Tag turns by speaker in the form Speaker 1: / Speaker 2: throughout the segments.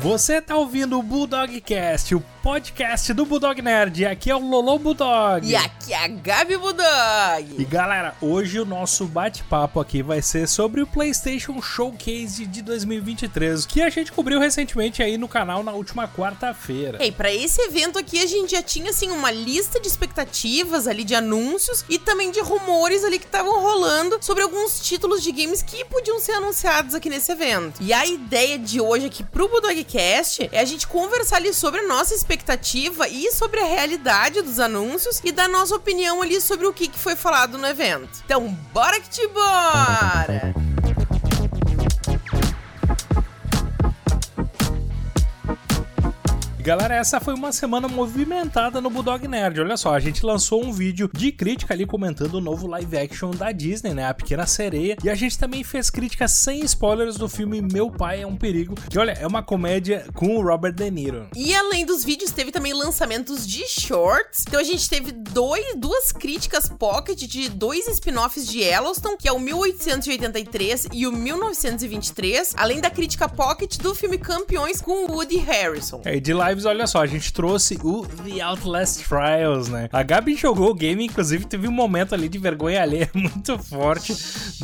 Speaker 1: Você tá ouvindo o Bulldogcast, o podcast do Bulldog Nerd. Aqui é o Lolo Bulldog.
Speaker 2: E aqui é a Gabi Bulldog.
Speaker 1: E galera, hoje o nosso bate-papo aqui vai ser sobre o PlayStation Showcase de 2023, que a gente cobriu recentemente aí no canal na última quarta-feira.
Speaker 2: E para esse evento aqui a gente já tinha assim uma lista de expectativas ali de anúncios e também de rumores ali que estavam rolando sobre alguns títulos de games que podiam ser anunciados aqui nesse evento. E a ideia de hoje aqui pro Bulldogcast é a gente conversar ali sobre a nossa expectativa e sobre a realidade dos anúncios e dar nossa opinião ali sobre o que, que foi falado no evento. Então, bora que te bora!
Speaker 1: Galera, essa foi uma semana movimentada no Bulldog Nerd. Olha só, a gente lançou um vídeo de crítica ali comentando o novo live action da Disney, né? A Pequena Sereia. E a gente também fez críticas sem spoilers do filme Meu Pai é um Perigo, que olha, é uma comédia com o Robert De Niro.
Speaker 2: E além dos vídeos, teve também lançamentos de shorts. Então a gente teve dois, duas críticas pocket de dois spin-offs de Yellowstone, que é o 1883 e o 1923, além da crítica pocket do filme Campeões com Woody Harrison.
Speaker 1: É, e de live lives, olha só, a gente trouxe o The Outlast Trials, né? A Gabi jogou o game, inclusive teve um momento ali de vergonha alheia muito forte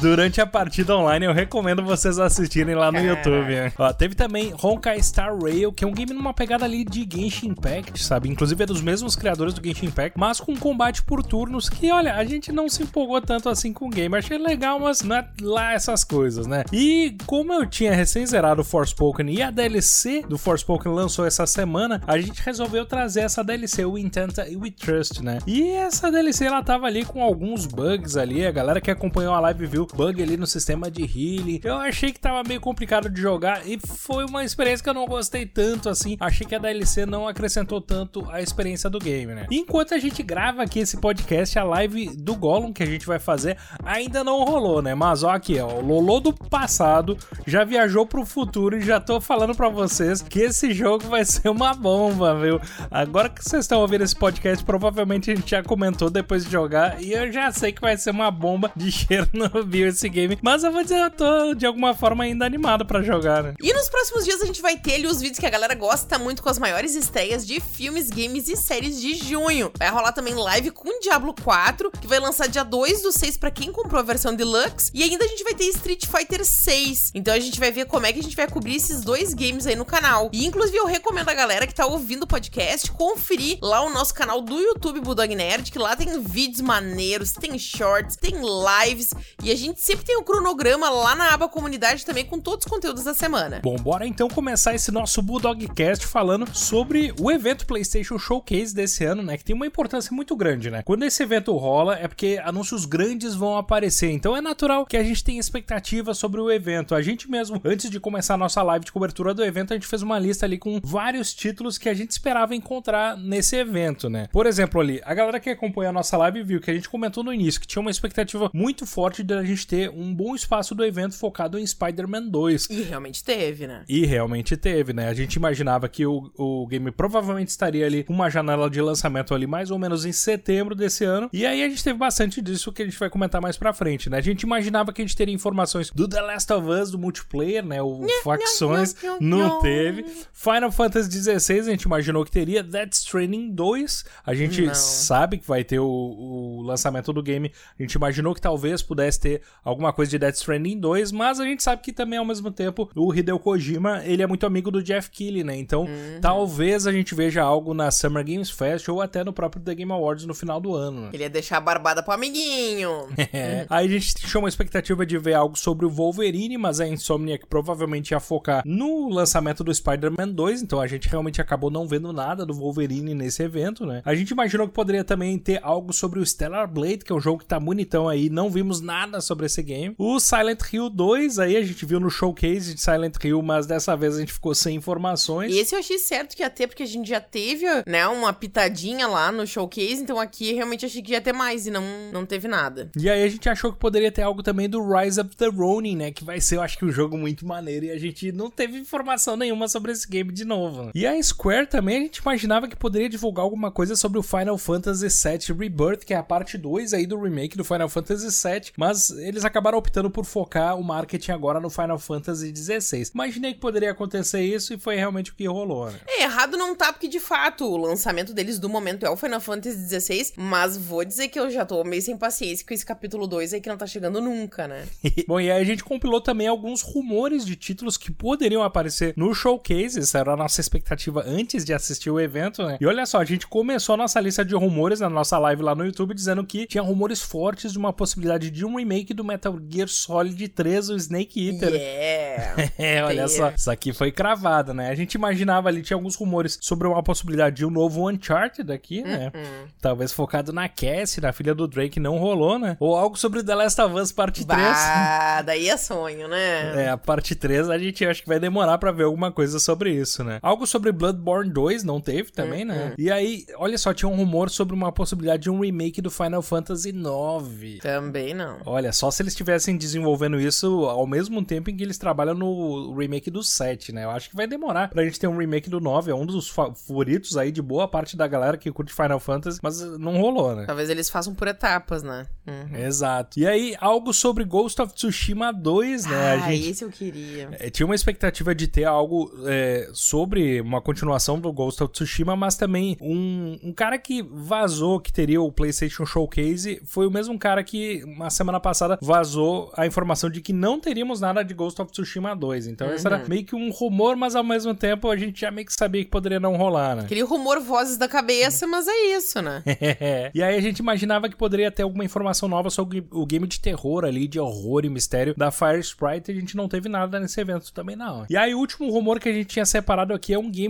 Speaker 1: durante a partida online. Eu recomendo vocês assistirem lá no YouTube. Né? Ó, teve também Honkai Star Rail, que é um game numa pegada ali de Genshin Impact, sabe? Inclusive é dos mesmos criadores do Genshin Impact, mas com combate por turnos que, olha, a gente não se empolgou tanto assim com o game. Achei legal, mas não é lá essas coisas, né? E como eu tinha recém zerado o Forspoken e a DLC do Forspoken lançou essa semana, semana, a gente resolveu trazer essa DLC, o Intent We Trust, né? E essa DLC ela tava ali com alguns bugs ali, a galera que acompanhou a live viu bug ali no sistema de healing. Eu achei que tava meio complicado de jogar e foi uma experiência que eu não gostei tanto assim. Achei que a DLC não acrescentou tanto a experiência do game, né? E enquanto a gente grava aqui esse podcast, a live do Gollum que a gente vai fazer ainda não rolou, né? Mas ó aqui, ó, o Lolo do passado já viajou pro futuro e já tô falando para vocês que esse jogo vai ser uma bomba, viu? Agora que vocês estão ouvindo esse podcast, provavelmente a gente já comentou depois de jogar e eu já sei que vai ser uma bomba de Chernobyl esse game. Mas eu vou dizer, eu tô de alguma forma ainda animado para jogar, né?
Speaker 2: E nos próximos dias a gente vai ter ali os vídeos que a galera gosta muito com as maiores estreias de filmes, games e séries de junho. Vai rolar também live com Diablo 4, que vai lançar dia 2 do 6 para quem comprou a versão deluxe. E ainda a gente vai ter Street Fighter 6. Então a gente vai ver como é que a gente vai cobrir esses dois games aí no canal. E inclusive eu recomendo a galera que tá ouvindo o podcast, conferir lá o nosso canal do YouTube Bulldog Nerd, que lá tem vídeos maneiros, tem shorts, tem lives e a gente sempre tem o um cronograma lá na aba comunidade também com todos os conteúdos da semana.
Speaker 1: Bom, bora então começar esse nosso Bulldogcast falando sobre o evento PlayStation Showcase desse ano, né, que tem uma importância muito grande, né? Quando esse evento rola é porque anúncios grandes vão aparecer, então é natural que a gente tenha expectativa sobre o evento. A gente mesmo, antes de começar a nossa live de cobertura do evento, a gente fez uma lista ali com vários títulos que a gente esperava encontrar nesse evento, né? Por exemplo, ali, a galera que acompanha a nossa live viu que a gente comentou no início que tinha uma expectativa muito forte de a gente ter um bom espaço do evento focado em Spider-Man 2.
Speaker 2: E realmente teve, né?
Speaker 1: E realmente teve, né? A gente imaginava que o, o game provavelmente estaria ali com uma janela de lançamento ali mais ou menos em setembro desse ano. E aí a gente teve bastante disso que a gente vai comentar mais pra frente, né? A gente imaginava que a gente teria informações do The Last of Us, do multiplayer, né? O facções, não teve. Final Fantasy XVI, gente imaginou que teria Death Stranding 2. A gente Não. sabe que vai ter o, o, lançamento do game. A gente imaginou que talvez pudesse ter alguma coisa de Death Stranding 2, mas a gente sabe que também ao mesmo tempo o Hideo Kojima, ele é muito amigo do Jeff Keighley, né? Então, uhum. talvez a gente veja algo na Summer Games Fest ou até no próprio The Game Awards no final do ano.
Speaker 2: Ele ia deixar a barbada pro amiguinho.
Speaker 1: é. Aí a gente tinha uma expectativa de ver algo sobre o Wolverine, mas a Insomniac provavelmente ia focar no lançamento do Spider-Man 2, então a gente realmente acabou não vendo nada do Wolverine nesse evento, né? A gente imaginou que poderia também ter algo sobre o Stellar Blade, que é um jogo que tá bonitão aí, não vimos nada sobre esse game. O Silent Hill 2, aí a gente viu no showcase de Silent Hill, mas dessa vez a gente ficou sem informações.
Speaker 2: E esse eu achei certo que ia ter, porque a gente já teve, né, uma pitadinha lá no showcase, então aqui realmente achei que ia ter mais e não, não teve nada.
Speaker 1: E aí a gente achou que poderia ter algo também do Rise of the Ronin, né, que vai ser, eu acho que um jogo muito maneiro e a gente não teve informação nenhuma sobre esse game de novo. E Square também, a gente imaginava que poderia divulgar alguma coisa sobre o Final Fantasy VII Rebirth, que é a parte 2 aí do remake do Final Fantasy VII, mas mas eles acabaram optando por focar o marketing agora no Final Fantasy XVI. Imaginei que poderia acontecer isso e foi realmente o que rolou, né?
Speaker 2: É, errado não tá, porque de fato o lançamento deles do momento é o Final Fantasy XVI, mas vou dizer que eu já tô meio sem paciência com esse capítulo 2 aí que não tá chegando nunca, né?
Speaker 1: Bom, e aí a gente compilou também alguns rumores de títulos que poderiam aparecer no showcase, essa era a nossa expectativa antes de assistir o evento, né? E olha só, a gente começou a nossa lista de rumores na nossa live lá no YouTube dizendo que tinha rumores fortes de uma possibilidade de um remake do Metal Gear Solid 3, o Snake Eater.
Speaker 2: Yeah.
Speaker 1: é, olha só, isso aqui foi cravado, né? A gente imaginava ali, tinha alguns rumores sobre uma possibilidade de um novo Uncharted aqui, né? Uh -uh. Talvez focado na Cassie, na filha do Drake, não rolou, né? Ou algo sobre The Last of Us Parte 3.
Speaker 2: Ah, daí é sonho, né?
Speaker 1: É, a parte 3 a gente acha que vai demorar para ver alguma coisa sobre isso, né? Algo sobre Bloodborne 2 não teve também, -uh. né? E aí, olha só, tinha um rumor sobre uma possibilidade de um remake do Final Fantasy IX.
Speaker 2: Também não.
Speaker 1: Olha, só se eles estivessem desenvolvendo isso ao mesmo tempo em que eles trabalham no remake do 7, né? Eu acho que vai demorar pra gente ter um remake do 9, é um dos favoritos aí de boa parte da galera que curte Final Fantasy, mas não rolou, né?
Speaker 2: Talvez eles façam por etapas, né?
Speaker 1: Uhum. Exato. E aí, algo sobre Ghost of Tsushima 2, né?
Speaker 2: Ah, gente, esse eu queria.
Speaker 1: É, tinha uma expectativa de ter algo é, sobre uma continuação do Ghost of Tsushima, mas também um, um cara que vazou que teria o PlayStation Showcase foi o mesmo cara que, uma semana passada, vazou a informação de que não teríamos nada de Ghost of Tsushima 2. Então, uhum. esse era meio que um rumor, mas ao mesmo tempo a gente já meio que sabia que poderia não rolar, né?
Speaker 2: Aquele rumor vozes da cabeça, mas é isso, né?
Speaker 1: e aí a gente imaginava que poderia ter alguma informação nova sobre o game de terror ali, de horror e mistério da Fire Sprite. E a gente não teve nada nesse evento também, não. E aí, o último rumor que a gente tinha separado aqui é um game,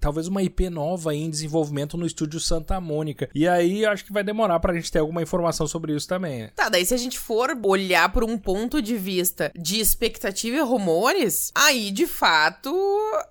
Speaker 1: talvez uma IP nova em desenvolvimento no estúdio Santa Mônica. E aí, acho que vai demorar pra gente ter alguma informação sobre isso também.
Speaker 2: Tá, daí se a gente for olhar por um ponto de vista de expectativa e rumores, aí de fato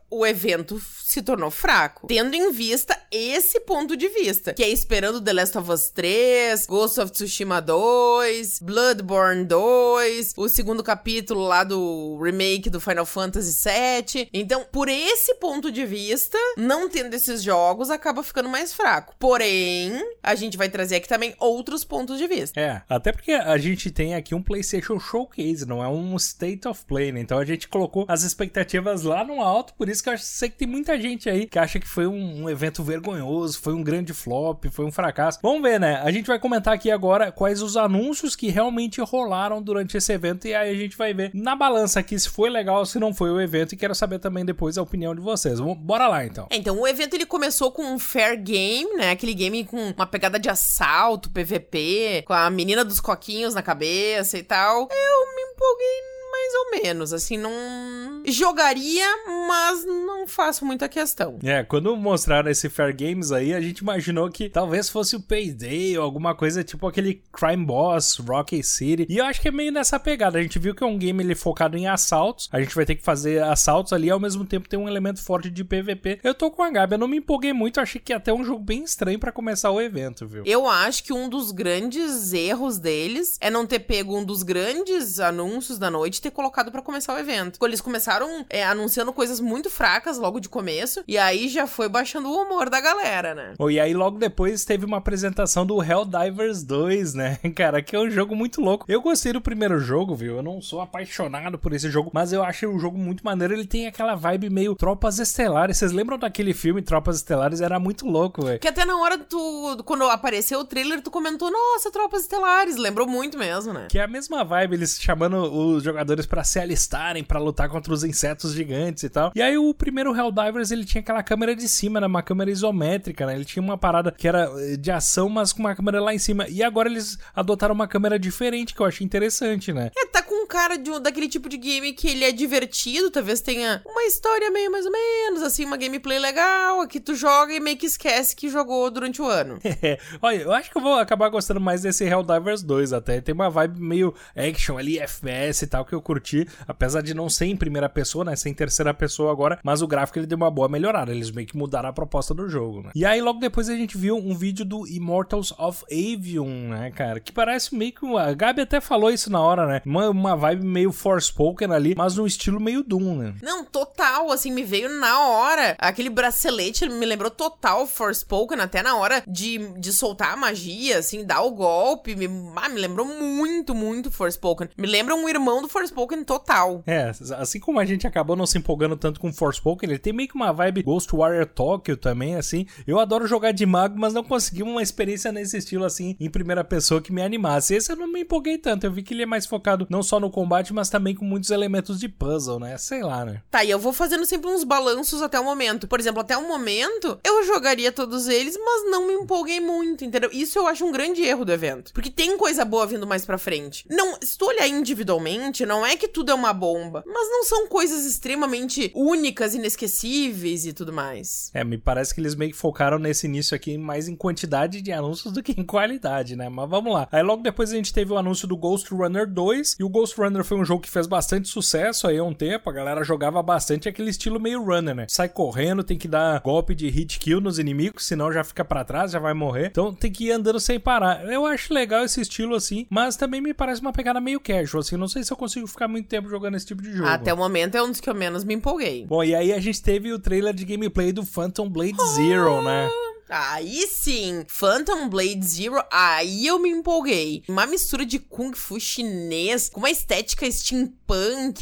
Speaker 2: o evento se tornou fraco. Tendo em vista esse ponto de vista, que é esperando The Last of Us 3, Ghost of Tsushima 2, Bloodborne 2, o segundo capítulo lá do remake do Final Fantasy VII. Então, por esse ponto de vista, não tendo esses jogos, acaba ficando mais fraco. Porém, a gente vai trazer aqui também outros pontos de vista.
Speaker 1: É, até porque a gente tem aqui um PlayStation Showcase, não é um State of Play, né? Então a gente colocou as expectativas lá no alto, por isso que eu sei que tem muita gente aí que acha que foi um, um evento vergonhoso, foi um grande flop, foi um fracasso. Vamos ver, né? A gente vai comentar aqui agora quais os anúncios que realmente rolaram durante esse evento e aí a gente vai ver na balança aqui se foi legal ou se não foi o evento e quero saber também depois a opinião de vocês. Vamos, bora lá então.
Speaker 2: É, então o evento ele começou com um fair game, né? Aquele game com uma pegada de assalto, PVP, com a menina dos coquinhos na cabeça e tal. Eu me empolguei ou menos, assim, não. Jogaria, mas não faço muita questão.
Speaker 1: É, quando mostraram esse Fair Games aí, a gente imaginou que talvez fosse o Payday ou alguma coisa tipo aquele Crime Boss, Rocky City. E eu acho que é meio nessa pegada. A gente viu que é um game ele focado em assaltos. A gente vai ter que fazer assaltos ali e ao mesmo tempo tem um elemento forte de PVP. Eu tô com a Gabi, eu não me empolguei muito, achei que ia ter um jogo bem estranho para começar o evento, viu?
Speaker 2: Eu acho que um dos grandes erros deles é não ter pego um dos grandes anúncios da noite ter colocado para começar o evento. Eles começaram é, anunciando coisas muito fracas logo de começo, e aí já foi baixando o humor da galera, né?
Speaker 1: Oh, e aí logo depois teve uma apresentação do Helldivers 2, né? Cara, que é um jogo muito louco. Eu gostei do primeiro jogo, viu? Eu não sou apaixonado por esse jogo, mas eu achei o jogo muito maneiro. Ele tem aquela vibe meio Tropas Estelares. Vocês lembram daquele filme Tropas Estelares? Era muito louco, velho.
Speaker 2: Que até na hora do. Quando apareceu o trailer, tu comentou, nossa, Tropas Estelares. Lembrou muito mesmo, né?
Speaker 1: Que é a mesma vibe, eles chamando os jogadores para se alistarem para lutar contra os insetos gigantes e tal. E aí o primeiro Helldivers ele tinha aquela câmera de cima, né? Uma câmera isométrica, né? Ele tinha uma parada que era eh, de ação, mas com uma câmera lá em cima. E agora eles adotaram uma câmera diferente, que eu achei interessante, né?
Speaker 2: É, tá com um cara de, daquele tipo de game que ele é divertido, talvez tenha uma história meio mais ou menos, assim, uma gameplay legal, que tu joga e meio que esquece que jogou durante o ano.
Speaker 1: Olha, eu acho que eu vou acabar gostando mais desse Helldivers 2 até. Tem uma vibe meio action ali, FPS e tal, que eu curti apesar de não ser em primeira pessoa, né, ser em terceira pessoa agora, mas o gráfico ele deu uma boa melhorada, eles meio que mudaram a proposta do jogo, né. E aí logo depois a gente viu um vídeo do Immortals of Avium, né, cara, que parece meio que a Gabi até falou isso na hora, né, uma, uma vibe meio Forspoken ali, mas no estilo meio Doom, né?
Speaker 2: Não, total, assim, me veio na hora. Aquele bracelete me lembrou total Forspoken, até na hora de, de soltar a magia, assim, dar o golpe. Me, ah, me lembrou muito, muito Forspoken. Me lembra um irmão do Forspoken total.
Speaker 1: É, assim como a gente acabou não se empolgando tanto com Forspoken, ele tem meio que uma vibe Ghost Warrior Tokyo também, assim. Eu adoro jogar de mago, mas não consegui uma experiência nesse estilo, assim, em primeira pessoa que me animasse. Esse eu não me empolguei tanto. Eu vi que ele é mais focado não só no combate, mas também com muitos elementos de puzzle, né? Sei lá, né?
Speaker 2: Tá, e eu vou fazendo sempre uns balanços até o momento. Por exemplo, até o momento, eu jogaria todos eles, mas não me empolguei muito, entendeu? Isso eu acho um grande erro do evento. Porque tem coisa boa vindo mais pra frente. Não, se tu olhar individualmente, não é que tudo é uma bomba, mas não são coisas extremamente únicas, inesquecíveis e tudo mais.
Speaker 1: É, me parece que eles meio que focaram nesse início aqui mais em quantidade de anúncios do que em qualidade, né? Mas vamos lá. Aí logo depois a gente teve o anúncio do Ghost Runner 2, e o Ghost Runner foi um jogo que fez bastante sucesso aí há um tempo, a galera jogava bastante aquele estilo meio runner, né? Sai correndo, tem que dar golpe de hit kill nos inimigos, senão já fica para trás, já vai morrer. Então tem que ir andando sem parar. Eu acho legal esse estilo assim, mas também me parece uma pegada meio casual, assim, não sei se eu consigo ficar muito tempo jogando esse tipo de jogo.
Speaker 2: Até o momento é um dos que eu menos me empolguei.
Speaker 1: Bom, e aí a gente teve o trailer de gameplay do Phantom Blade Zero, né?
Speaker 2: Aí sim, Phantom Blade Zero, aí eu me empolguei. Uma mistura de Kung Fu chinês, com uma estética steampunk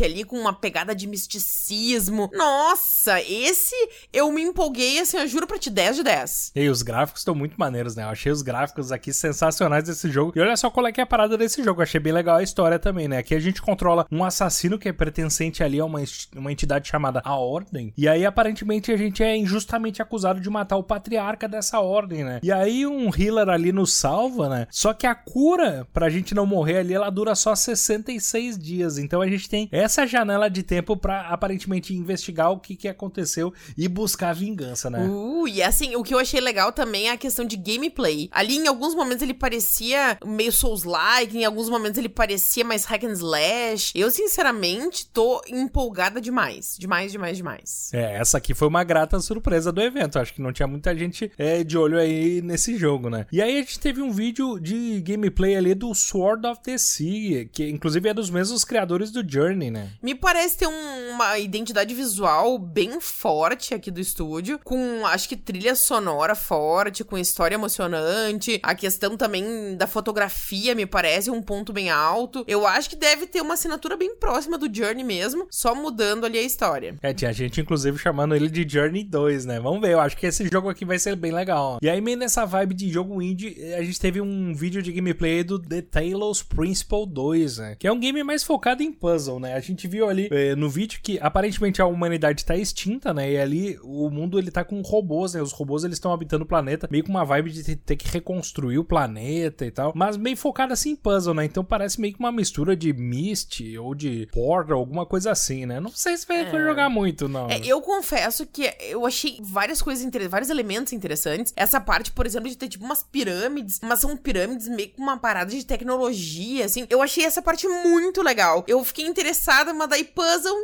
Speaker 2: ali, com uma pegada de misticismo. Nossa, esse eu me empolguei, assim, eu juro pra ti, 10 de 10.
Speaker 1: E os gráficos estão muito maneiros, né? Eu achei os gráficos aqui sensacionais desse jogo. E olha só qual é que é a parada desse jogo, eu achei bem legal a história também, né? Aqui a gente controla um assassino que é pertencente ali a uma, uma entidade chamada A Ordem. E aí, aparentemente, a gente é injustamente acusado de matar o patriarca dessa ordem, né? E aí um healer ali nos salva, né? Só que a cura pra gente não morrer ali, ela dura só 66 dias. Então a gente tem essa janela de tempo para aparentemente investigar o que, que aconteceu e buscar vingança, né?
Speaker 2: Uh, e assim, o que eu achei legal também é a questão de gameplay. Ali em alguns momentos ele parecia meio Souls-like, em alguns momentos ele parecia mais hack and slash. Eu sinceramente tô empolgada demais, demais, demais, demais.
Speaker 1: É, essa aqui foi uma grata surpresa do evento. Acho que não tinha muita gente é, de olho aí nesse jogo, né? E aí a gente teve um vídeo de gameplay ali do Sword of the Sea, que inclusive é dos mesmos criadores do Journey, né?
Speaker 2: Me parece ter um, uma identidade visual bem forte aqui do estúdio, com acho que trilha sonora forte, com história emocionante, a questão também da fotografia me parece um ponto bem alto. Eu acho que deve ter uma assinatura bem próxima do Journey mesmo, só mudando ali a história.
Speaker 1: É, tinha gente inclusive chamando ele de Journey 2, né? Vamos ver, eu acho que esse jogo aqui vai ser bem legal. E aí, meio nessa vibe de jogo indie, a gente teve um vídeo de gameplay do The Talos Principle 2, né? Que é um game mais focado em puzzle, né? A gente viu ali é, no vídeo que aparentemente a humanidade tá extinta, né? E ali o mundo ele tá com robôs, né? Os robôs eles estão habitando o planeta, meio com uma vibe de ter que reconstruir o planeta e tal, mas meio focado assim em puzzle, né? Então parece meio que uma mistura de Myst ou de Portal, alguma coisa assim, né? Não sei se vai é. jogar muito, não.
Speaker 2: É, eu confesso que eu achei várias coisas interessantes, vários elementos interessantes. Essa parte, por exemplo, de ter tipo umas pirâmides, mas são pirâmides meio com uma parada de tecnologia, assim. Eu achei essa parte muito legal. Eu fiquei interessada, mas daí puzzle.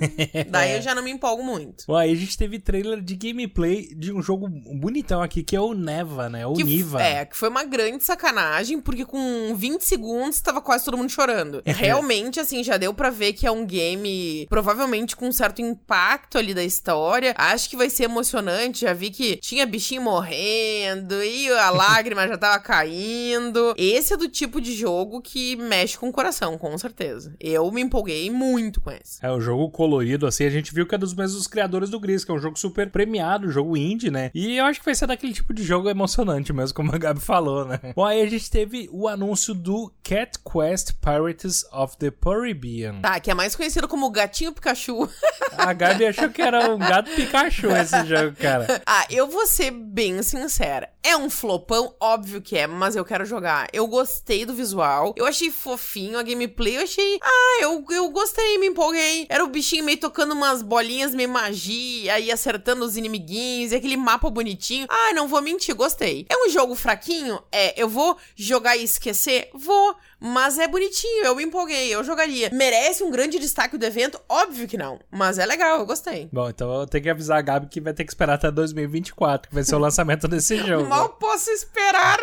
Speaker 2: daí eu já não me empolgo muito.
Speaker 1: Bom, aí a gente teve trailer de gameplay de um jogo bonitão aqui, que é o Neva, né? O
Speaker 2: que
Speaker 1: Niva.
Speaker 2: É, que foi uma grande sacanagem, porque com 20 segundos tava quase todo mundo chorando. Realmente, assim, já deu para ver que é um game provavelmente com um certo impacto ali da história. Acho que vai ser emocionante. Já vi que tinha bichinho morrendo e a lágrima já tava caindo. Esse é do tipo de jogo que mexe com o coração, com certeza. Eu me empolguei muito com esse.
Speaker 1: É, o jogo colorido, assim, a gente viu que é dos mesmos criadores do Gris, que é um jogo super premiado, jogo indie, né? E eu acho que vai ser daquele tipo de jogo emocionante mesmo, como a Gabi falou, né? Bom, aí a gente teve o anúncio do Cat Quest Pirates of the Caribbean.
Speaker 2: Tá, que é mais conhecido como Gatinho Pikachu.
Speaker 1: A Gabi achou que era um gato Pikachu esse jogo, cara.
Speaker 2: Ah, eu vou ser bem sincera. É um flopão, óbvio que é, mas eu quero jogar. Eu gostei do visual, eu achei fofinho a gameplay, eu achei. Ah, eu, eu gostei, me empolguei. Era o bichinho meio tocando umas bolinhas, meio magia, e acertando os inimiguinhos, e aquele mapa bonitinho. Ah, não vou mentir, gostei. É um jogo fraquinho? É. Eu vou jogar e esquecer? Vou. Mas é bonitinho, eu me empolguei, eu jogaria. Merece um grande destaque do evento? Óbvio que não. Mas é legal, eu gostei.
Speaker 1: Bom, então eu tenho que avisar a Gabi que vai ter que esperar até 2024, que vai ser o lançamento desse jogo.
Speaker 2: Mal posso esperar.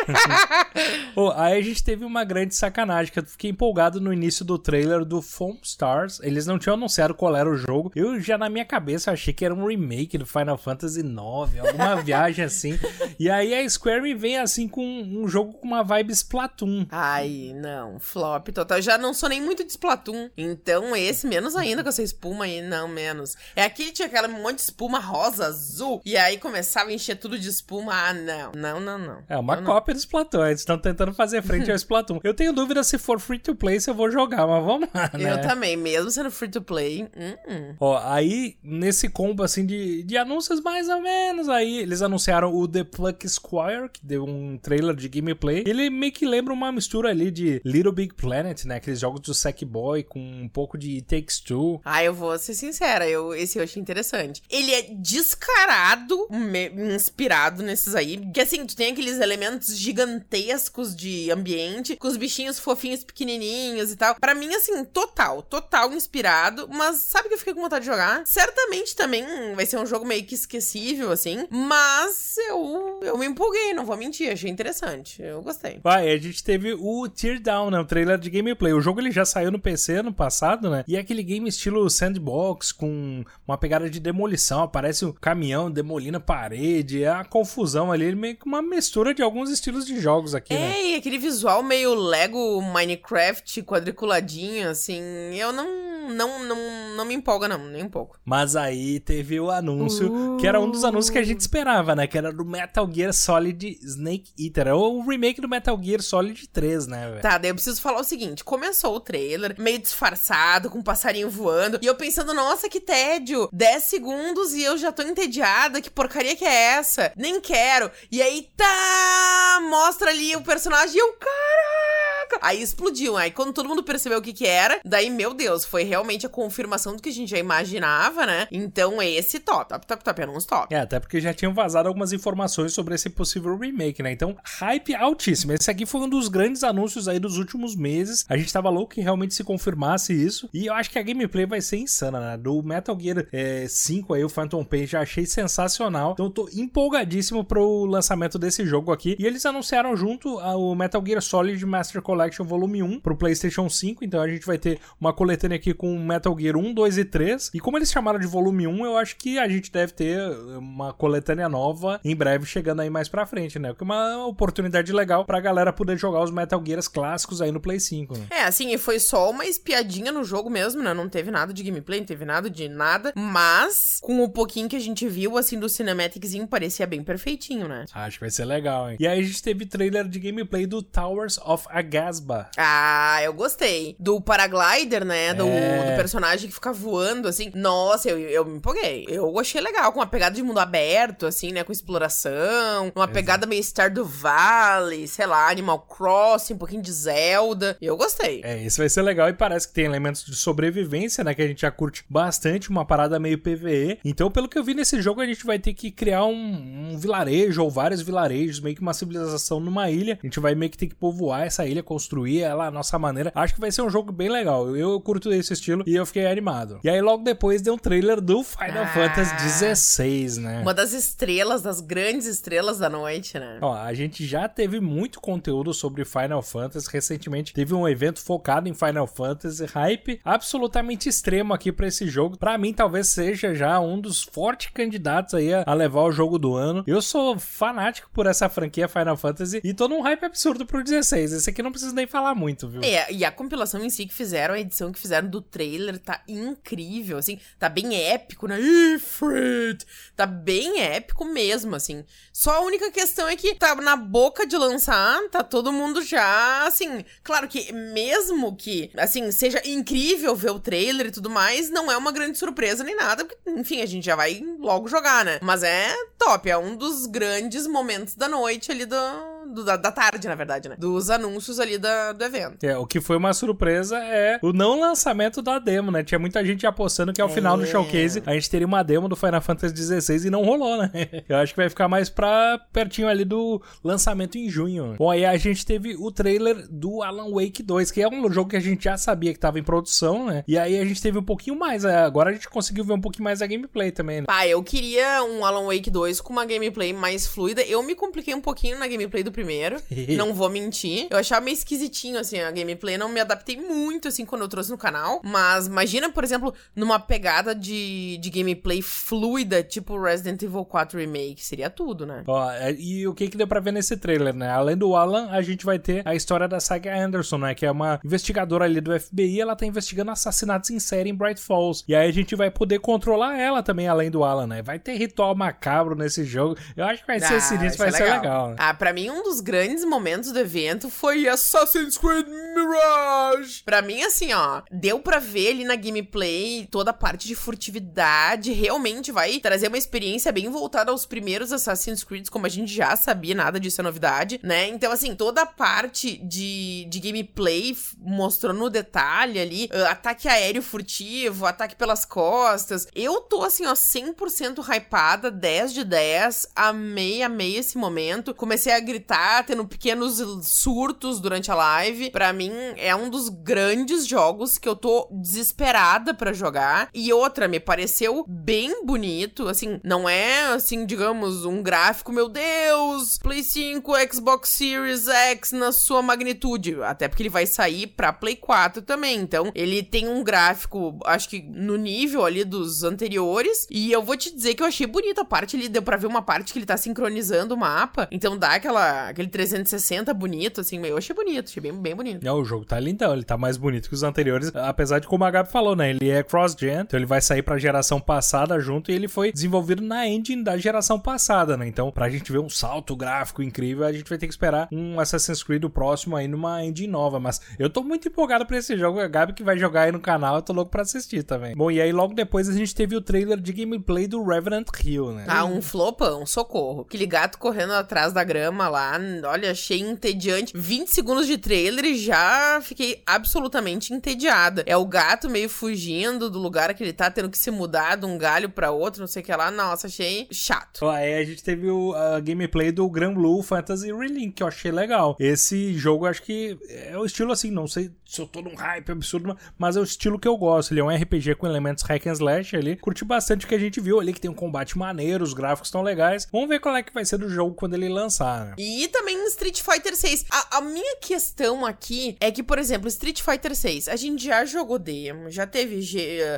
Speaker 1: oh, aí a gente teve uma grande sacanagem, que eu fiquei empolgado no início do trailer do Foam Stars. Eles não tinham anunciado qual era o jogo. Eu já na minha cabeça achei que era um remake do Final Fantasy IX, alguma viagem assim. E aí a Square vem assim com um jogo com uma vibe Splatoon.
Speaker 2: Ai, não, flop total. Eu já não sou nem muito de Splatoon. Então esse, menos ainda com essa espuma aí, não, menos. É aquele tinha aquela monte de espuma rosa, azul. E aí começava a encher tudo de espuma. Ah, não. Não, não, não.
Speaker 1: É uma
Speaker 2: eu
Speaker 1: cópia do Splatoon. Eles estão tentando fazer frente ao Splatoon. Eu tenho dúvida se for free to play se eu vou jogar, mas vamos lá, né?
Speaker 2: Eu também, mesmo sendo free to play. Uh -uh.
Speaker 1: Ó, aí nesse combo assim de, de anúncios mais ou menos, aí eles anunciaram o The Pluck Squire, que deu um trailer de gameplay. Ele meio que lembra uma mistura ali de Little Big Planet, né? Aqueles jogos do Sackboy com um pouco de It Takes Two.
Speaker 2: Ah, eu vou ser sincera, eu, esse eu achei interessante. Ele é descarado, inspirado nesses aí. Que assim, tu tem aqueles elementos gigantescos de ambiente, com os bichinhos fofinhos pequenininhos e tal. Para mim, assim, total, total inspirado. Mas sabe que eu fiquei com vontade de jogar? Certamente também vai ser um jogo meio que esquecível, assim. Mas eu, eu me empolguei, não vou mentir, achei interessante. Eu gostei.
Speaker 1: Vai, a gente teve o Teardown, né? O trailer de gameplay. O jogo ele já saiu no PC ano passado, né? E é aquele game estilo sandbox, com uma pegada de demolição. Aparece um caminhão demolindo a parede. É a confusão ali, meio que uma mistura de alguns estilos de jogos aqui,
Speaker 2: é,
Speaker 1: né?
Speaker 2: e aquele visual meio Lego Minecraft quadriculadinho, assim. Eu não não, não, não me empolga, não, nem um pouco.
Speaker 1: Mas aí teve o anúncio, uh. que era um dos anúncios que a gente esperava, né? Que era do Metal Gear Solid Snake Eater. Ou o remake do Metal Gear Solid 3, né, velho?
Speaker 2: Tá, daí eu preciso falar o seguinte: começou o trailer, meio disfarçado, com um passarinho voando, e eu pensando, nossa, que tédio! 10 segundos e eu já tô entediada, que porcaria que é essa? Nem quero. E aí, tá! Mostra ali o personagem e eu, caraca! Aí explodiu. Aí quando todo mundo percebeu o que que era, daí, meu Deus, foi realmente a confirmação do que a gente já imaginava, né? Então esse top, top, top, top, era uns top.
Speaker 1: É, até porque já tinham vazado algumas informações sobre esse possível remake, né? Então, hype altíssimo. Esse aqui foi um dos grandes anúncios aí dos últimos meses. A gente tava louco que realmente se confirmasse isso. E eu acho que a gameplay vai ser insana, né? Do Metal Gear é, 5 aí, o Phantom Pain, já achei sensacional. Então, eu tô empolgadíssimo pro lançamento desse jogo aqui. E eles anunciaram junto o Metal Gear Solid Master Collection Volume 1 pro PlayStation 5. Então, a gente vai ter uma coletânea aqui com Metal Gear 1, 2 e 3. E como eles chamaram de volume 1, eu acho que a gente deve ter uma coletânea nova em breve chegando aí mais pra frente, né? Porque é uma oportunidade legal pra galera poder jogar os Metal Gears clássicos aí no Play 5. Né?
Speaker 2: É, assim, e foi só uma espiadinha no jogo mesmo, né? Não teve nada de gameplay, não teve nada de nada. Mas, com o pouquinho que a gente viu, assim, do Cinematiczinho, parecia bem perfeitinho, né?
Speaker 1: Acho que vai ser legal, hein? E aí a gente teve trailer de gameplay do Towers of Agasba.
Speaker 2: Ah, eu gostei. Do Paraglider, né? Do, é. do personagem que fica voando, assim. Nossa, eu, eu me empolguei. Eu achei legal, com uma pegada de mundo aberto, assim, né? Com exploração. Uma Exato. pegada meio Star do Vale, sei lá, Animal Crossing, um pouquinho de Zelda. Eu gostei.
Speaker 1: É, isso vai ser legal e parece que tem elementos de sobrevivência, né? Que a gente já curte bastante, uma parada meio PVE. Então, pelo que eu vi nesse jogo, a gente vai ter que criar um, um vilarejo ou vários vilarejos, meio que uma civilização numa ilha. A gente vai meio que ter que povoar essa ilha, construir ela à nossa maneira. Acho que vai ser um jogo bem legal. Eu, eu curto esse estilo e eu fiquei animado. E aí logo depois deu um trailer do Final ah, Fantasy XVI, né?
Speaker 2: Uma das estrelas, das grandes estrelas da noite, né?
Speaker 1: Ó, a gente já teve muito conteúdo sobre Final Fantasy. Recentemente teve um evento focado em Final Fantasy. Hype absolutamente extremo aqui para esse jogo. Para mim, talvez seja já um dos fortes candidatos aí a, levar o jogo do ano. Eu sou fanático por essa franquia Final Fantasy e tô num hype absurdo pro 16. Esse aqui não preciso nem falar muito, viu?
Speaker 2: É, e a compilação em si que fizeram, a edição que fizeram do trailer tá incrível, assim. Tá bem épico, né? Ifrit! Tá bem épico mesmo, assim. Só a única questão é que tá na boca de lançar, tá todo mundo já, assim. Claro que mesmo que, assim, seja incrível ver o trailer e tudo mais, não é uma grande surpresa nem nada, porque, enfim, a gente já vai logo jogar, né? Mas é top, é um dos grandes momentos da noite ali do do da, da, tarde, na verdade, né? Dos anúncios ali da, do evento.
Speaker 1: É, o que foi uma surpresa é o não lançamento da demo, né? Tinha muita gente apostando que ao é. final do showcase a gente teria uma demo do Final Fantasy XVI e não rolou, né? Eu acho que vai ficar mais pra pertinho ali do lançamento em junho. Bom, aí a gente teve o trailer do Alan Wake 2, que é um jogo que a gente já sabia que tava em produção, né? E aí a gente teve um pouquinho mais. É, agora a gente conseguiu ver um pouquinho mais a gameplay também, né?
Speaker 2: Ah, eu queria um Alan Wake 2 com uma gameplay mais fluida. Eu me compliquei um pouquinho na gameplay do primeiro. não vou mentir. Eu achava meio esquisitinho, assim, a gameplay. Não me adaptei muito, assim, quando eu trouxe no canal. Mas imagina, por exemplo, numa pegada de, de gameplay fluida, tipo Resident Evil 4 Remake. Seria tudo, né?
Speaker 1: Ó, é, e o que que deu pra ver nesse trailer, né? Além do Alan, a gente vai ter a história da Saga Anderson, né? Que é uma investigadora ali do FBI. Ela tá investigando assassinatos em série em Bright Falls. E aí a gente vai poder controlar ela também, além do Alan, né? Vai ter ritual macabro nesse jogo. Eu acho que vai ser ah, sinistro, vai, vai ser legal. legal né?
Speaker 2: Ah, pra mim, um dos grandes momentos do evento foi Assassin's Creed Mirage. Pra mim, assim, ó, deu pra ver ali na gameplay toda a parte de furtividade. Realmente vai trazer uma experiência bem voltada aos primeiros Assassin's Creed, como a gente já sabia, nada disso é novidade, né? Então, assim, toda a parte de, de gameplay mostrou no detalhe ali, uh, ataque aéreo furtivo, ataque pelas costas. Eu tô, assim, ó, 100% hypada, 10 de 10, amei, amei esse momento. Comecei a gritar, tendo pequenos surtos durante a live. Para mim, é um dos grandes jogos que eu tô desesperada para jogar. E outra, me pareceu bem bonito, assim, não é, assim, digamos, um gráfico, meu Deus, Play 5, Xbox Series X na sua magnitude. Até porque ele vai sair pra Play 4 também. Então, ele tem um gráfico, acho que no nível ali dos anteriores. E eu vou te dizer que eu achei bonita a parte ali, deu pra ver uma parte que ele tá sincronizando o mapa. Então dá aquela, aquele 360 bonito, assim, eu achei bonito, achei bem, bem bonito.
Speaker 1: É, o jogo tá lindão, ele tá mais bonito que os anteriores, apesar de como a Gabi falou, né, ele é cross-gen, então ele vai sair pra geração passada junto e ele foi desenvolvido na engine da geração passada, né, então pra gente ver um salto gráfico incrível, a gente vai ter que esperar um Assassin's Creed próximo aí numa engine nova, mas eu tô muito empolgado pra esse jogo, a Gabi que vai jogar aí no canal, eu tô louco pra assistir também. Bom, e aí logo depois a gente teve o trailer de gameplay do Revenant Hill, né?
Speaker 2: Ah, um flopão, socorro. Aquele gato correndo atrás da grama lá, olha, achei entediante. 20 segundos de trailer e já fiquei absolutamente entediada. É o gato meio fugindo do lugar que ele tá, tendo que se mudar de um galho para outro, não sei o que lá. Nossa, achei chato.
Speaker 1: Aí a gente teve o a gameplay do Grand Blue Fantasy Relink, que eu achei legal. Esse jogo, acho que é o estilo assim, não sei tô num hype absurdo, mas é o estilo que eu gosto. Ele é um RPG com elementos hack and slash ali. Curti bastante o que a gente viu ali, que tem um combate maneiro, os gráficos estão legais. Vamos ver qual é que vai ser do jogo quando ele lançar, né?
Speaker 2: E também Street Fighter 6. A, a, minha questão aqui é que, por exemplo, Street Fighter 6, a gente já jogou demo, já teve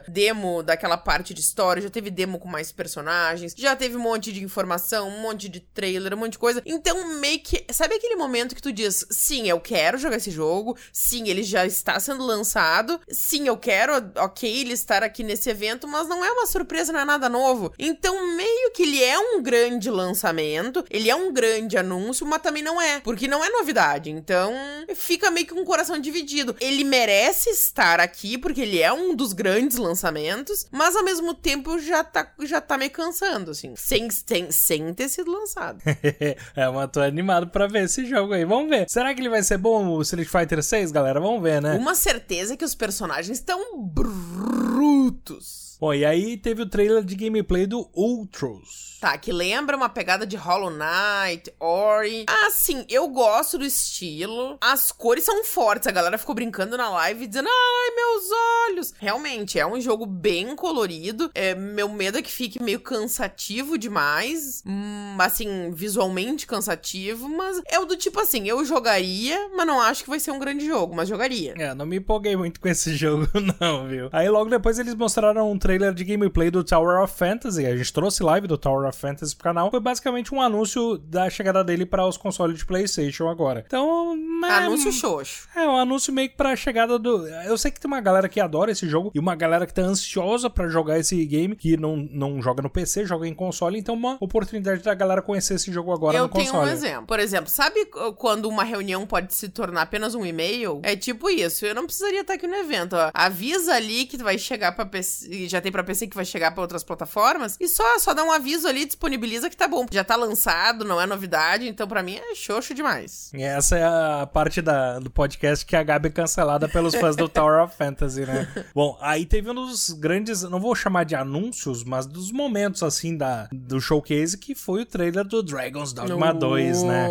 Speaker 2: demo daquela parte de história, já teve demo com mais personagens, já teve um monte de informação, um monte de trailer, um monte de coisa. Então, meio que. Sabe aquele momento que tu diz, sim, eu quero jogar esse jogo, sim, ele já já está sendo lançado. Sim, eu quero, ok, ele estar aqui nesse evento, mas não é uma surpresa, não é nada novo. Então, meio que ele é um grande lançamento, ele é um grande anúncio, mas também não é, porque não é novidade. Então, fica meio que o coração dividido. Ele merece estar aqui, porque ele é um dos grandes lançamentos, mas ao mesmo tempo já tá, já tá meio cansando, assim, sem, sem, sem ter sido lançado.
Speaker 1: é, mas tô animado pra ver esse jogo aí. Vamos ver. Será que ele vai ser bom o Street Fighter 6, galera? Vamos ver né?
Speaker 2: Uma certeza que os personagens estão brutos.
Speaker 1: Bom, e aí teve o trailer de gameplay do Ultros.
Speaker 2: Tá, que lembra uma pegada de Hollow Knight, Ori. Ah, sim, eu gosto do estilo. As cores são fortes. A galera ficou brincando na live dizendo: ai, meus olhos. Realmente, é um jogo bem colorido. É, meu medo é que fique meio cansativo demais. Hum, assim, visualmente cansativo. Mas é o do tipo assim: eu jogaria, mas não acho que vai ser um grande jogo, mas jogaria.
Speaker 1: É, não me empolguei muito com esse jogo, não, viu? Aí logo depois eles mostraram um trailer de gameplay do Tower of Fantasy. A gente trouxe live do Tower of Fantasy pro canal, foi basicamente um anúncio da chegada dele para os consoles de PlayStation agora. Então,
Speaker 2: é, anúncio xoxo.
Speaker 1: É, um anúncio meio que pra chegada do. Eu sei que tem uma galera que adora esse jogo e uma galera que tá ansiosa para jogar esse game, que não, não joga no PC, joga em console, então uma oportunidade da galera conhecer esse jogo agora
Speaker 2: Eu
Speaker 1: no console.
Speaker 2: Eu tenho um exemplo. Por exemplo, sabe quando uma reunião pode se tornar apenas um e-mail? É tipo isso. Eu não precisaria estar aqui no evento. Ó. Avisa ali que vai chegar pra PC, já tem pra PC que vai chegar pra outras plataformas. E só, só dá um aviso ali, disponibiliza que tá bom. Já tá lançado, não é novidade, então pra mim é xoxo demais.
Speaker 1: E essa é a parte da, do podcast que a Gabi é cancelada pelos fãs do Tower of Fantasy, né? Bom, aí teve um dos grandes, não vou chamar de anúncios, mas dos momentos assim da, do showcase que foi o trailer do Dragon's Dogma 2, né?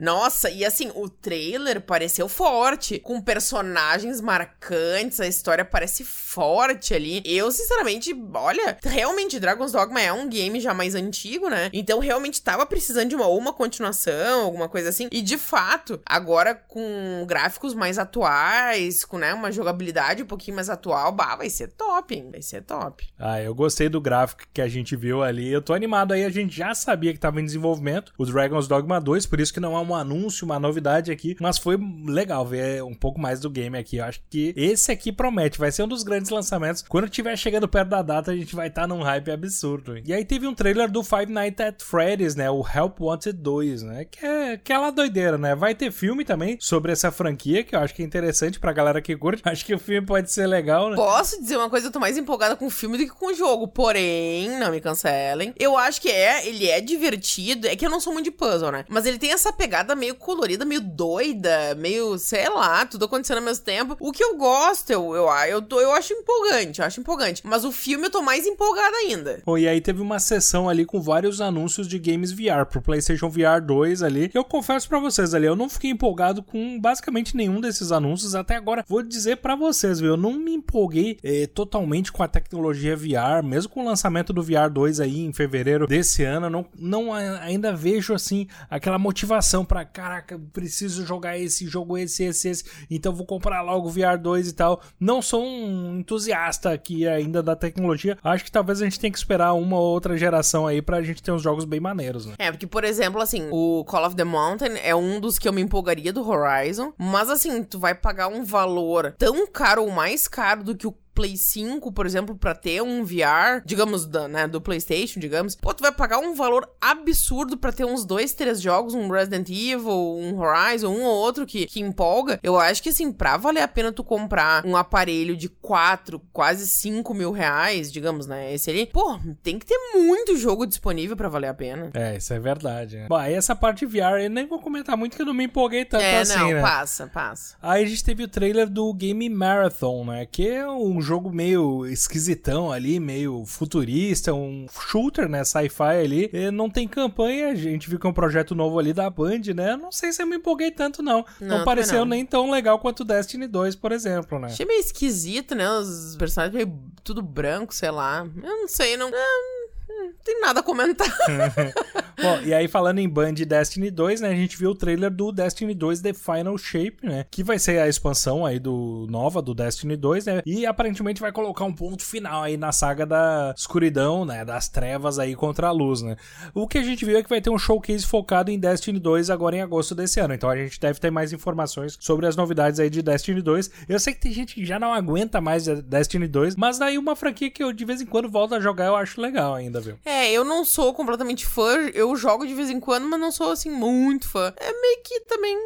Speaker 2: Nossa, e assim, o trailer pareceu forte, com personagens marcantes, a história parece forte ali. Eu, sinceramente, olha, realmente Dragon's Dogma é um game já mais antigo, né? Então realmente tava precisando de uma uma continuação, alguma coisa assim. E de fato, agora com gráficos mais atuais, com né, uma jogabilidade um pouquinho mais atual, bah, vai ser top, hein? Vai ser top.
Speaker 1: Ah, eu gostei do gráfico que a gente viu ali. Eu tô animado aí, a gente já sabia que tava em desenvolvimento o Dragon's Dogma 2, por isso que não é um anúncio, uma novidade aqui, mas foi legal ver um pouco mais do game aqui. Eu acho que esse aqui promete, vai ser um dos grandes lançamentos. Quando tiver chegando perto da data, a gente vai estar tá num hype absurdo. E aí teve um trailer do Five Nights at Freddy's, né? O Help Wanted 2, né? Que é aquela doideira, né? Vai ter filme também sobre essa franquia, que eu acho que é interessante pra galera que curte. Acho que o filme pode ser legal, né?
Speaker 2: Posso dizer uma coisa, eu tô mais empolgada com o filme do que com o jogo. Porém, não me cancelem. Eu acho que é, ele é divertido. É que eu não sou muito de puzzle, né? Mas ele tem essa pegada meio colorida, meio doida, meio, sei lá, tudo acontecendo ao mesmo tempo. O que eu gosto, eu, eu, eu, tô, eu acho empolgante, eu acho empolgante. Mas o filme eu tô mais empolgada ainda.
Speaker 1: E aí teve uma sessão ali com vários anúncios de games VR pro PlayStation VR 2 ali. Eu confesso para vocês ali, eu não fiquei empolgado com basicamente nenhum desses anúncios até agora. Vou dizer para vocês, viu? Eu não me empolguei eh, totalmente com a tecnologia VR, mesmo com o lançamento do VR 2 aí em fevereiro desse ano. Não, não ainda vejo assim aquela motivação para caraca, preciso jogar esse jogo, esse, esse, esse. Então vou comprar logo o VR 2 e tal. Não sou um entusiasta aqui ainda da tecnologia. Acho que talvez a gente tenha que esperar uma ou outra geração aí pra gente ter uns jogos bem maneiros, né?
Speaker 2: É, porque, por exemplo, assim, o Call of the Mountain é um dos que eu me empolgaria do Horizon. Mas assim, tu vai pagar um valor tão caro ou mais caro do que o Play 5, por exemplo, para ter um VR, digamos, da, né, do PlayStation, digamos, pô, tu vai pagar um valor absurdo para ter uns dois, três jogos, um Resident Evil, um Horizon, um ou outro que, que empolga. Eu acho que, assim, pra valer a pena tu comprar um aparelho de 4, quase 5 mil reais, digamos, né, esse ali, pô, tem que ter muito jogo disponível para valer a pena.
Speaker 1: É, isso é verdade. Né? Bom, aí essa parte VR eu nem vou comentar muito que eu não me empolguei tanto
Speaker 2: é,
Speaker 1: assim,
Speaker 2: não,
Speaker 1: né?
Speaker 2: passa, passa.
Speaker 1: Aí a gente teve o trailer do Game Marathon, né, que é um jogo meio esquisitão ali, meio futurista, um shooter, né, sci-fi ali. E não tem campanha, a gente viu que é um projeto novo ali da Band, né? Não sei se eu me empolguei tanto, não. Não, não pareceu não. nem tão legal quanto Destiny 2, por exemplo, né?
Speaker 2: Achei meio esquisito, né? Os personagens meio tudo branco, sei lá. Eu não sei, não... É não tem nada a comentar.
Speaker 1: Bom, e aí falando em Band Destiny 2, né, a gente viu o trailer do Destiny 2 The Final Shape, né, que vai ser a expansão aí do nova do Destiny 2, né, e aparentemente vai colocar um ponto final aí na saga da escuridão, né, das trevas aí contra a luz, né. O que a gente viu é que vai ter um showcase focado em Destiny 2 agora em agosto desse ano, então a gente deve ter mais informações sobre as novidades aí de Destiny 2. Eu sei que tem gente que já não aguenta mais Destiny 2, mas daí uma franquia que eu de vez em quando volto a jogar eu acho legal ainda, viu.
Speaker 2: É, eu não sou completamente fã, eu jogo de vez em quando, mas não sou assim muito fã. É meio que também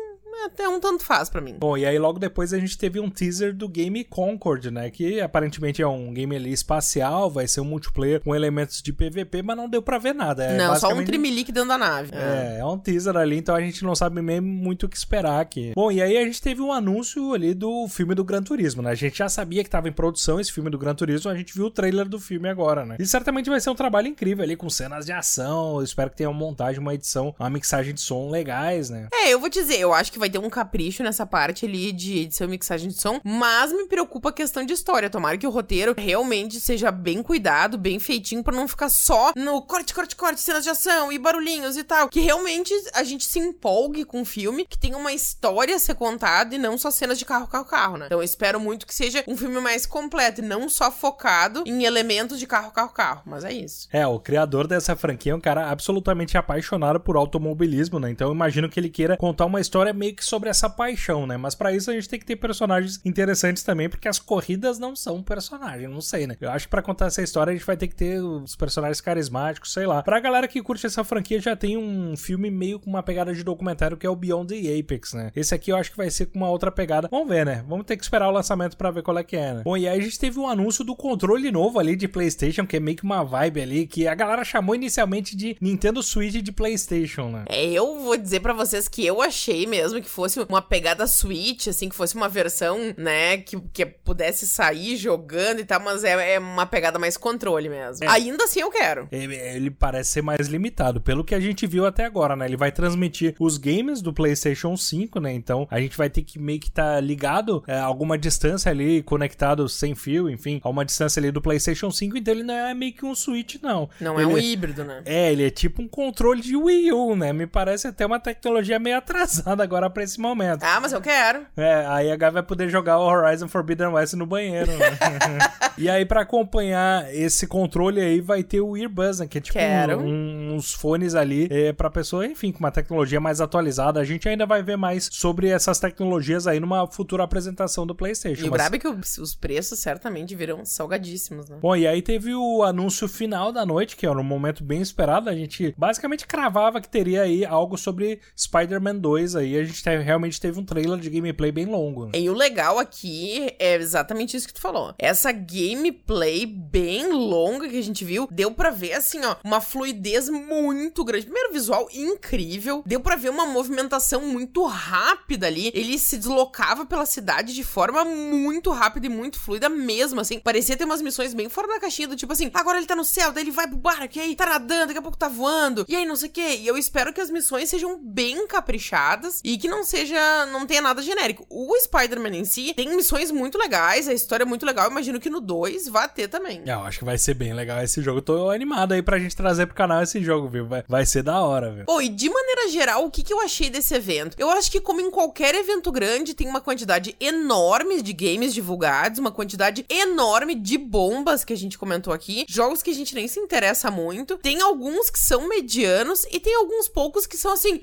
Speaker 2: até um tanto faz para mim.
Speaker 1: Bom, e aí logo depois a gente teve um teaser do game Concord, né? Que aparentemente é um game ali espacial, vai ser um multiplayer com elementos de PVP, mas não deu para ver nada.
Speaker 2: É não, basicamente... só um trimelique dentro da nave.
Speaker 1: É, é, é um teaser ali, então a gente não sabe mesmo muito o que esperar aqui. Bom, e aí a gente teve um anúncio ali do filme do Gran Turismo, né? A gente já sabia que tava em produção esse filme do Gran Turismo, a gente viu o trailer do filme agora, né? E certamente vai ser um trabalho incrível ali com cenas de ação. Eu espero que tenha uma montagem, uma edição, uma mixagem de som legais, né?
Speaker 2: É, eu vou dizer, eu acho que vai ter um capricho nessa parte ali de edição e mixagem de som, mas me preocupa a questão de história. Tomara que o roteiro realmente seja bem cuidado, bem feitinho, para não ficar só no corte, corte, corte, cenas de ação e barulhinhos e tal. Que realmente a gente se empolgue com o filme, que tenha uma história a ser contada e não só cenas de carro, carro, carro, né? Então eu espero muito que seja um filme mais completo e não só focado em elementos de carro, carro, carro. Mas é isso.
Speaker 1: É, o criador dessa franquia é um cara absolutamente apaixonado por automobilismo, né? Então eu imagino que ele queira contar uma história meio que sobre essa paixão, né? Mas para isso a gente tem que ter personagens interessantes também, porque as corridas não são personagens, não sei, né? Eu acho que pra contar essa história a gente vai ter que ter os personagens carismáticos, sei lá. Pra galera que curte essa franquia, já tem um filme meio com uma pegada de documentário que é o Beyond the Apex, né? Esse aqui eu acho que vai ser com uma outra pegada. Vamos ver, né? Vamos ter que esperar o lançamento para ver qual é que é, né? Bom, e aí a gente teve um anúncio do controle novo ali de PlayStation, que é meio que uma vibe ali, que a galera chamou inicialmente de Nintendo Switch de PlayStation, né?
Speaker 2: É, eu vou dizer para vocês que eu achei mesmo que fosse uma pegada Switch, assim, que fosse uma versão, né, que, que pudesse sair jogando e tal, mas é, é uma pegada mais controle mesmo. É. Ainda assim eu quero.
Speaker 1: Ele, ele parece ser mais limitado, pelo que a gente viu até agora, né? Ele vai transmitir os games do PlayStation 5, né? Então a gente vai ter que meio que estar tá ligado é, a alguma distância ali, conectado sem fio, enfim, a uma distância ali do PlayStation 5. Então ele não é meio que um Switch, não.
Speaker 2: Não
Speaker 1: ele
Speaker 2: é um híbrido, né?
Speaker 1: É, ele é tipo um controle de Wii U, né? Me parece até uma tecnologia meio atrasada agora pra esse momento.
Speaker 2: Ah, mas eu quero.
Speaker 1: É, aí a Gabi vai poder jogar o Horizon Forbidden West no banheiro, né? e aí, para acompanhar esse controle aí, vai ter o Earbuzz, né? Que é tipo um, uns fones ali é, pra pessoa, enfim, com uma tecnologia mais atualizada. A gente ainda vai ver mais sobre essas tecnologias aí numa futura apresentação do PlayStation.
Speaker 2: E o mas... é que os preços certamente virão salgadíssimos, né?
Speaker 1: Bom, e aí teve o anúncio final da noite, que era um momento bem esperado. A gente basicamente cravava que teria aí algo sobre Spider-Man 2 aí. A gente teve, realmente teve um trailer de gameplay bem longo. Né?
Speaker 2: E o legal aqui é exatamente isso que tu falou. Essa gameplay bem longa que a gente viu, deu para ver assim, ó, uma fluidez muito grande. Primeiro visual incrível, deu para ver uma movimentação muito rápida ali. Ele se deslocava pela cidade de forma muito rápida e muito fluida mesmo, assim. Parecia ter umas missões bem fora da caixinha do tipo assim, agora ele tá no céu, daí ele vai pro barco, e aí tá nadando, daqui a pouco tá voando, e aí não sei o que. E eu espero que as missões sejam bem caprichadas e que não seja, não tenha nada genérico. O Spider-Man em si tem missões muito legais, a história é muito legal, imagino que no 2 vai ter também.
Speaker 1: É, eu acho que vai ser bem legal esse jogo. Eu tô animado aí pra gente trazer pro canal esse jogo, viu? Vai, vai ser da hora, viu?
Speaker 2: Pô, e de maneira geral, o que, que eu achei desse evento? Eu acho que, como em qualquer evento grande, tem uma quantidade enorme de games divulgados, uma quantidade enorme de bombas que a gente comentou aqui, jogos que a gente nem se interessa muito. Tem alguns que são medianos e tem alguns poucos que são assim.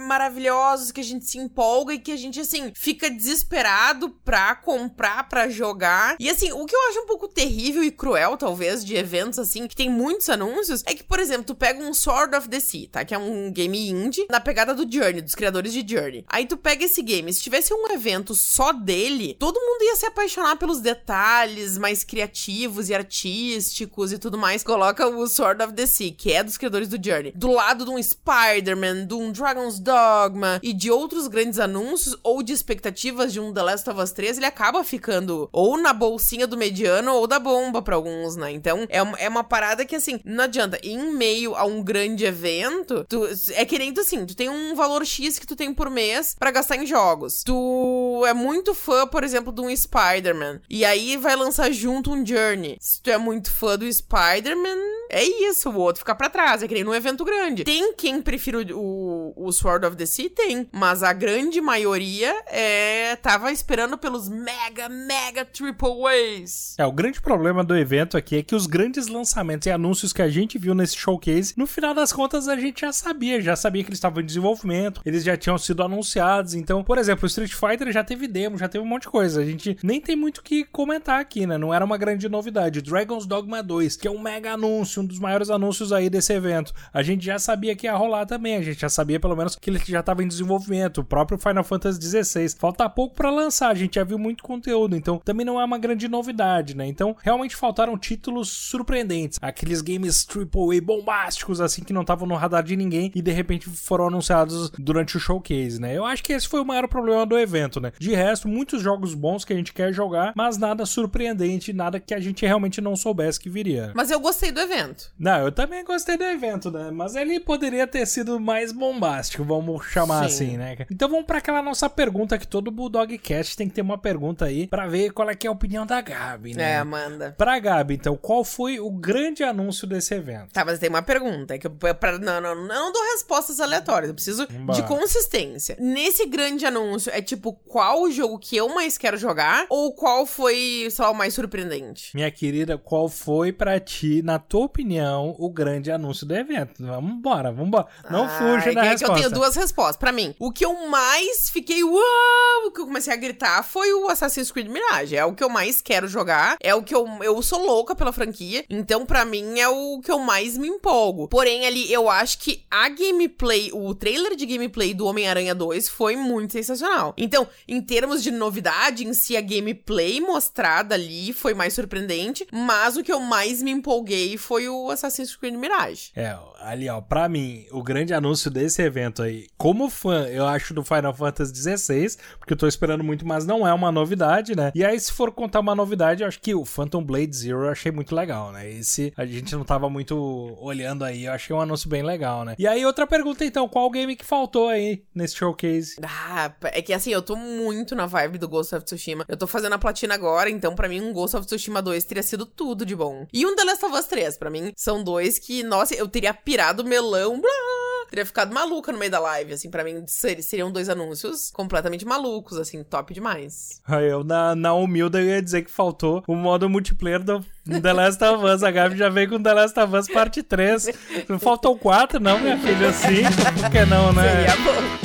Speaker 2: maravilhosos, que a gente se empolga e que a gente, assim, fica desesperado pra comprar, pra jogar. E assim, o que eu acho um pouco terrível e cruel, talvez, de eventos assim, que tem muitos anúncios, é que, por exemplo, tu pega um Sword of the Sea, tá? Que é um game indie na pegada do Journey, dos criadores de Journey. Aí tu pega esse game, se tivesse um evento só dele, todo mundo ia se apaixonar pelos detalhes mais criativos e artísticos e tudo mais. Coloca o Sword of the Sea, que é dos criadores do Journey, do lado de um Spider-Man, de um Dragon's Dogma e de outros grandes anúncios ou de expectativas de um The Last of Us 3, ele acaba ficando ou na bolsinha do mediano ou da bomba para alguns, né? Então é uma, é uma parada que assim, não adianta. Em meio a um grande evento, tu, é que nem tu assim, tu tem um valor X que tu tem por mês para gastar em jogos. Tu é muito fã, por exemplo, de um Spider-Man. E aí vai lançar junto um Journey. Se tu é muito fã do Spider-Man, é isso, o outro fica para trás. É que nem num evento grande. Tem quem prefira o, o Sword of the Sea? Tem. Mas a grande maioria é, tava esperando pelos mega, mega triple A's.
Speaker 1: É, o grande problema do evento aqui é que os grandes lançamentos e anúncios que a gente viu nesse showcase, no final das contas a gente já sabia, já sabia que eles estavam em desenvolvimento, eles já tinham sido anunciados. Então, por exemplo, o Street Fighter já teve demo, já teve um monte de coisa. A gente nem tem muito o que comentar aqui, né? Não era uma grande novidade. Dragon's Dogma 2, que é um mega anúncio, um dos maiores anúncios aí desse evento. A gente já sabia que ia rolar também, a gente já sabia pelo menos que ele já estava em desenvolvimento. O próprio Final Fantasy XVI. Falta pouco para lançar, a gente já viu muito conteúdo, então também não é uma grande novidade, né? Então, realmente faltaram títulos surpreendentes, aqueles games AAA bombásticos assim que não estavam no radar de ninguém e de repente foram anunciados durante o showcase, né? Eu acho que esse foi o maior problema do evento, né? De resto, muitos jogos bons que a gente quer jogar, mas nada surpreendente, nada que a gente realmente não soubesse que viria.
Speaker 2: Mas eu gostei do evento.
Speaker 1: Não, eu também gostei do evento, né? Mas ele poderia ter sido mais bombástico, vamos chamar Sim. assim, né? Então vamos para aquela nossa pergunta que todo Bulldog Cast tem que ter uma pergunta aí para ver qual é que é a opinião da Gabi, né?
Speaker 2: É, Amanda.
Speaker 1: Pra Gabi, então, qual foi o grande anúncio desse evento?
Speaker 2: Tá, mas tem uma pergunta, que eu, pra, não, não, não dou respostas aleatórias, eu preciso de consistência. Nesse grande anúncio, é tipo, qual o jogo que eu mais quero jogar? Ou qual foi, sei lá, o mais surpreendente?
Speaker 1: Minha querida, qual foi para ti, na tua opinião, o grande anúncio do evento? Vamos embora, vamos embora. Não fuja da
Speaker 2: é
Speaker 1: resposta.
Speaker 2: que eu tenho duas respostas. Voz, pra mim. O que eu mais fiquei, uau, o que eu comecei a gritar foi o Assassin's Creed Mirage. É o que eu mais quero jogar, é o que eu, eu sou louca pela franquia, então pra mim é o que eu mais me empolgo. Porém, ali, eu acho que a gameplay, o trailer de gameplay do Homem-Aranha 2 foi muito sensacional. Então, em termos de novidade, em si, a gameplay mostrada ali foi mais surpreendente, mas o que eu mais me empolguei foi o Assassin's Creed Mirage.
Speaker 1: É, ali, ó, pra mim, o grande anúncio desse evento aí, como fã, eu acho do Final Fantasy XVI, porque eu tô esperando muito, mas não é uma novidade, né? E aí, se for contar uma novidade, eu acho que o Phantom Blade Zero eu achei muito legal, né? Esse a gente não tava muito olhando aí, eu achei um anúncio bem legal, né? E aí, outra pergunta então, qual game que faltou aí nesse showcase?
Speaker 2: Ah, é que assim, eu tô muito na vibe do Ghost of Tsushima. Eu tô fazendo a platina agora, então para mim um Ghost of Tsushima 2 teria sido tudo de bom. E um The Last of Us 3, pra mim, são dois que, nossa, eu teria pirado melão, blá, teria ficado maluca no meio da live, assim, para mim ser, seriam dois anúncios completamente malucos, assim, top demais.
Speaker 1: Eu, na, na humilde, eu ia dizer que faltou o modo multiplayer do The Last of Us. A Gabi já veio com The Last of Us parte 3. Não faltou 4, não, minha filha, assim? Por que não, né?
Speaker 2: Seria bom.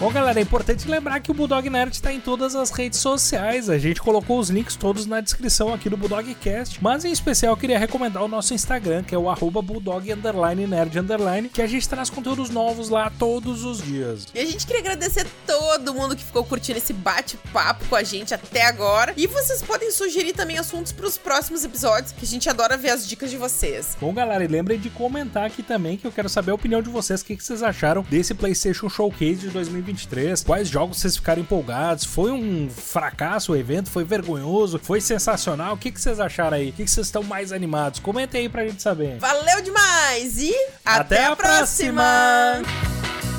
Speaker 1: Bom, galera, é importante lembrar que o Bulldog Nerd está em todas as redes sociais. A gente colocou os links todos na descrição aqui do Bulldogcast. Mas em especial eu queria recomendar o nosso Instagram, que é o arroba Bulldog underline, Nerd underline, que a gente traz conteúdos novos lá todos os dias.
Speaker 2: E a gente queria agradecer todo mundo que ficou curtindo esse bate-papo com a gente até agora. E vocês podem sugerir também assuntos para os próximos episódios, que a gente adora ver as dicas de vocês.
Speaker 1: Bom, galera, e lembrem de comentar aqui também, que eu quero saber a opinião de vocês, o que, que vocês acharam desse PlayStation Showcase de 2020. 2023. Quais jogos vocês ficaram empolgados? Foi um fracasso o evento? Foi vergonhoso? Foi sensacional? O que, que vocês acharam aí? O que, que vocês estão mais animados? Comentem aí pra gente saber.
Speaker 2: Valeu demais e
Speaker 1: até, até a próxima. próxima.